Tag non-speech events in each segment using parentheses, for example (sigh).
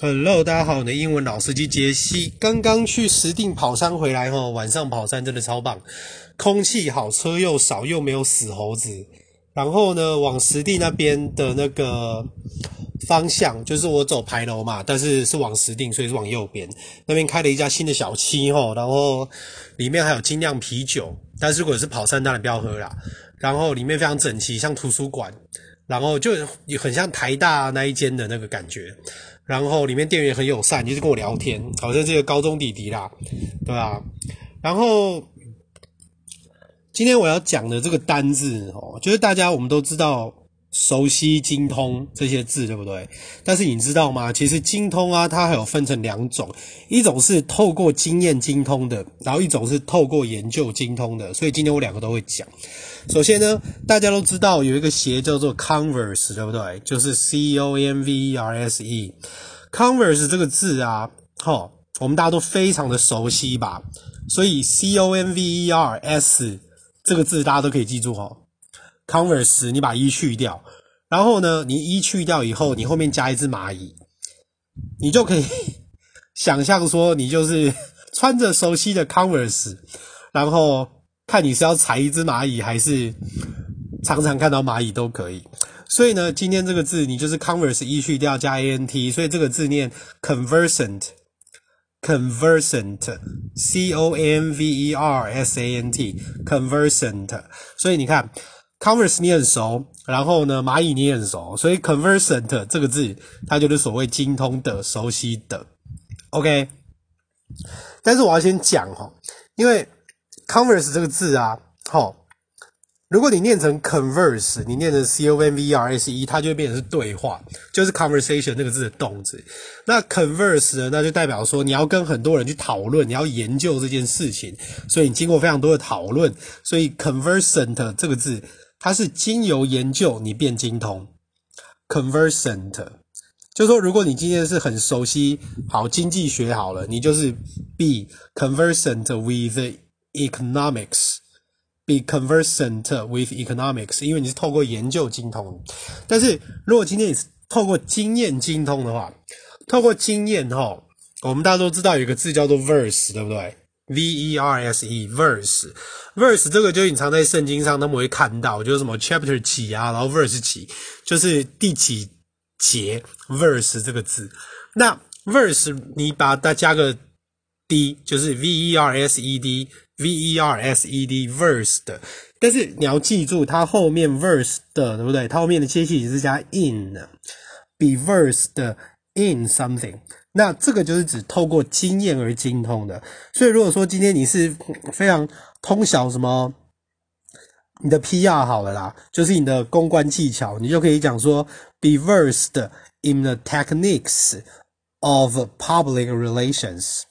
Hello，大家好，我的英文老司机杰西刚刚去石定跑山回来吼，晚上跑山真的超棒，空气好，车又少，又没有死猴子。然后呢，往石定那边的那个方向，就是我走牌楼嘛，但是是往石定，所以是往右边。那边开了一家新的小七吼，然后里面还有精酿啤酒，但是如果是跑山当然不要喝啦。然后里面非常整齐，像图书馆，然后就很像台大那一间的那个感觉。然后里面店员很友善，就是跟我聊天，好像这个高中弟弟啦，对吧？然后今天我要讲的这个单字哦，就是大家我们都知道熟悉、精通这些字，对不对？但是你知道吗？其实精通啊，它还有分成两种，一种是透过经验精通的，然后一种是透过研究精通的。所以今天我两个都会讲。首先呢，大家都知道有一个鞋叫做 Converse，对不对？就是 C O N V E R S E。Converse 这个字啊，齁，我们大家都非常的熟悉吧？所以 C O N V E R S 这个字大家都可以记住齁。Converse，你把一去掉，然后呢，你一去掉以后，你后面加一只蚂蚁，你就可以 (laughs) 想象说，你就是 (laughs) 穿着熟悉的 Converse，然后。看你是要踩一只蚂蚁，还是常常看到蚂蚁都可以。所以呢，今天这个字你就是 converse 一去掉加 a n t，所以这个字念 conversant，conversant，c o n v e r s a n t，conversant。所以你看，converse 你很熟，然后呢，蚂蚁你也很熟，所以 conversant 这个字它就是所谓精通的、熟悉的。OK，但是我要先讲哈，因为。Converse 这个字啊，齁，如果你念成 converse，你念成 c o n v e r s e，它就会变成是对话，就是 conversation 那个字的动词。那 converse 呢，那就代表说你要跟很多人去讨论，你要研究这件事情，所以你经过非常多的讨论，所以 conversant 这个字，它是经由研究你变精通。conversant 就说，如果你今天是很熟悉好经济学好了，你就是 be conversant with Economics, be conversant with economics，因为你是透过研究精通。但是如果今天你是透过经验精通的话，透过经验哈，我们大家都知道有一个字叫做 verse，对不对？V E R S E，verse，verse 这个就隐藏在圣经上，他们会看到，就是什么 chapter 几啊，然后 verse 几，就是第几节 verse 这个字。那 verse 你把它加个 d，就是 V E R S E D。V E R S E D verse 的，但是你要记住，它后面 verse 的，对不对？它后面的接系也是加 in 的，be versed in something。那这个就是指透过经验而精通的。所以如果说今天你是非常通晓什么，你的 PR 好了啦，就是你的公关技巧，你就可以讲说 be versed in the techniques of public relations。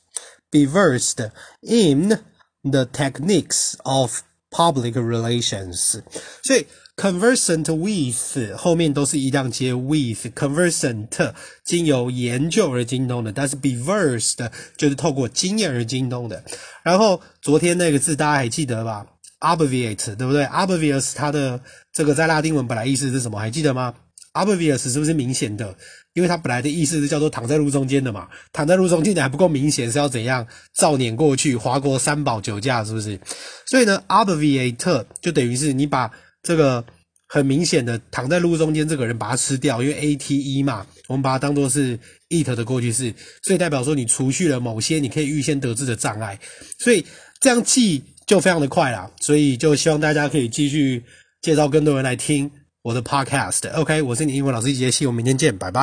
be versed in The techniques of public relations，所以 conversant with 后面都是一样接 with，conversant 经由研究而精通的，但是 be versed 就是透过经验而精通的。然后昨天那个字大家还记得吧？obviate 对不对？obvious 它的这个在拉丁文本来意思是什么？还记得吗？Obvious 是不是明显的？因为它本来的意思是叫做躺在路中间的嘛，躺在路中间的还不够明显，是要怎样？造碾过去，划过三宝酒驾是不是？所以呢，obviate 就等于是你把这个很明显的躺在路中间这个人把它吃掉，因为 ate 嘛，我们把它当做是 eat 的过去式，所以代表说你除去了某些你可以预先得知的障碍，所以这样记就非常的快啦。所以就希望大家可以继续介绍更多人来听。我的 podcast，OK，、我是你英文老师杰西，我们明天见，拜拜。